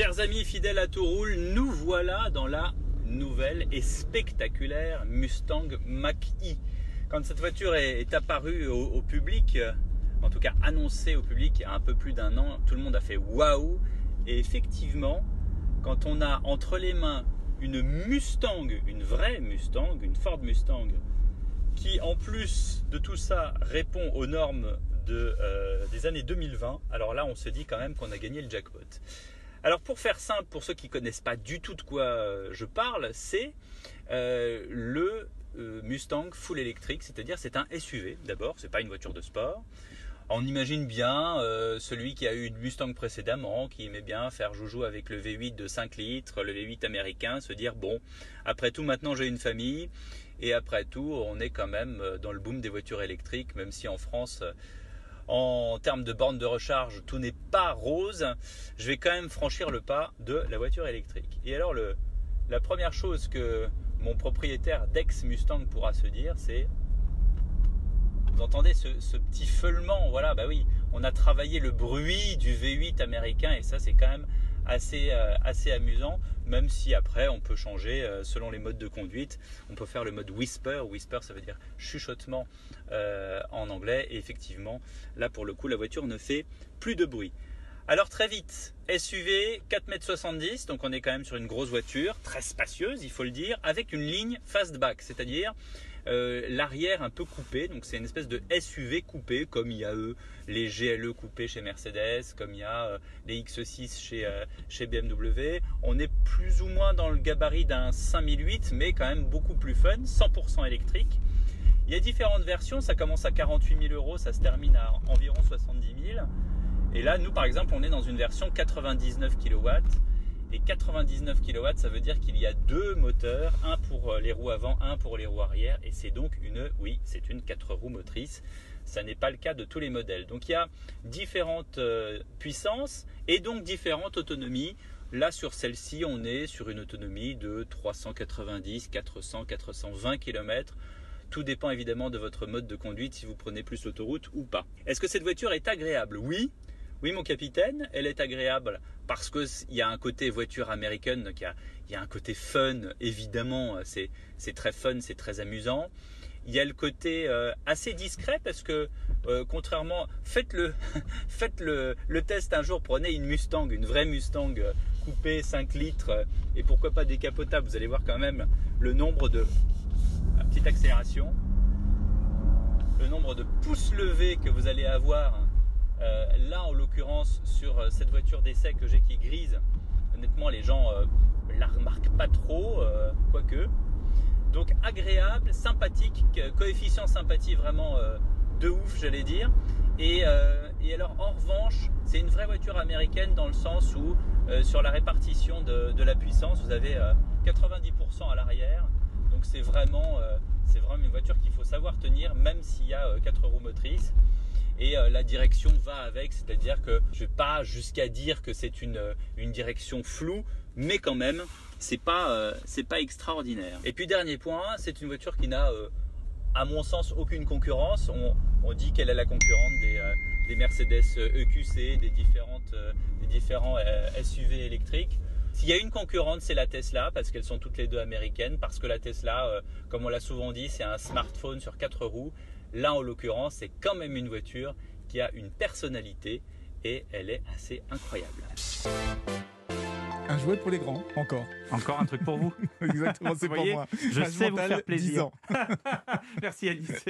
Chers amis fidèles à tout roule, nous voilà dans la nouvelle et spectaculaire Mustang Mach-E. Quand cette voiture est, apparue au, public, euh, en tout cas annoncée au public il y a un peu plus d'un an, tout le monde a fait waouh. Et effectivement, quand on a entre les mains une Mustang, une vraie Mustang, une Ford Mustang, qui en plus de tout ça répond aux normes euh, des années 2020, alors là on se dit quand même qu'on a gagné le jackpot. Alors pour faire simple, pour ceux qui connaissent pas du tout de quoi euh, je parle, c'est euh, le euh, Mustang full électrique, c'est-à-dire c'est un SUV d'abord, c'est pas une voiture de sport. On imagine bien celui qui a eu une Mustang précédemment, qui aimait bien faire joujou avec le V8 de 5 litres, le V8 américain, se dire bon, après tout maintenant j'ai une famille et après tout on est quand même dans le boom des voitures électriques, même si en France en termes de bornes de recharge, tout n'est pas rose, je vais quand même franchir le pas de la voiture électrique. Et alors, la première chose que mon propriétaire d'ex Mustang pourra se dire, c'est vous entendez ce, petit feulement, voilà, bah oui, on a travaillé le bruit du V8 américain et ça c'est quand même assez, euh, assez amusant, même si après on peut changer euh, selon les modes de conduite. On peut faire le mode whisper. Whisper, ça veut dire chuchotement euh, en anglais. Et effectivement, là pour le coup, la voiture ne fait plus de bruit. Alors très vite, SUV 4,70 m, donc on est quand même sur une grosse voiture, très spacieuse, il faut le dire, avec une ligne fastback, c'est-à-dire euh, l'arrière un peu coupé, donc c'est une espèce de SUV coupé, comme il y a eux, les GLE coupés chez Mercedes, comme il y a euh, les X6 chez, euh, chez BMW. On est plus ou moins dans le gabarit d'un 5008, mais quand même beaucoup plus fun, 100% électrique. Il y a différentes versions, ça commence à 48 000 euros, ça se termine à environ 70 000. Et là, nous, par exemple, on est dans une version 99 kW. Et 99 kW, ça veut dire qu'il y a deux moteurs, un pour euh, les roues avant, un pour les roues arrière. Et c'est donc une, oui, c'est une 4 roues motrices. Ça n'est pas le cas de tous les modèles. Donc il y a différentes euh, puissances et donc différentes autonomies. Là, sur celle-ci, on est sur une autonomie de 390, 400, 420 km. Tout dépend évidemment de votre mode de conduite, si vous prenez plus l'autoroute ou pas. Est-ce que cette voiture est agréable? Oui, oui, mon capitaine, elle est agréable parce qu'il y a un côté voiture américaine, donc il y a, un côté fun, évidemment, c'est très fun, c'est très amusant. Il y a le côté euh, assez discret parce que euh, contrairement, faites le, le, test un jour, prenez une Mustang, une vraie Mustang euh, coupée 5 litres et pourquoi pas décapotable, vous allez voir quand même le nombre de petite accélération, le nombre de pouces levés que vous allez avoir euh, là, en l'occurrence, sur euh, cette voiture d'essai que j'ai qui est grise, honnêtement, les gens euh, la remarquent pas trop, quoique. Donc agréable, sympathique, coefficient sympathie vraiment de ouf, j'allais dire. Et, alors, en revanche, c'est une vraie voiture américaine dans le sens où, sur la répartition de, la puissance, vous avez 90% à l'arrière. Donc, c'est vraiment, c'est vraiment une voiture qu'il faut savoir tenir, même s'il y a 4 roues motrices et euh, la direction va avec, c'est-à-dire que je vais pas jusqu'à dire que c'est une, euh, une direction floue, mais quand même, c'est pas, euh, c'est pas extraordinaire. Et puis dernier point, c'est une voiture qui n'a, à mon sens, aucune concurrence. On, on dit qu'elle est la concurrente des, des Mercedes EQC, des, différentes, des différents SUV électriques. S'il y a une concurrente, c'est la Tesla, parce qu'elles sont toutes les deux américaines, parce que la Tesla, comme on l'a souvent dit, c'est un smartphone sur quatre roues. Là, en l'occurrence, c'est quand même une voiture qui a une personnalité et elle est assez incroyable. Un jouet pour les grands, encore. Encore un truc pour vous. Exactement, c'est pour moi. Je sais vous faire plaisir. Merci Alice.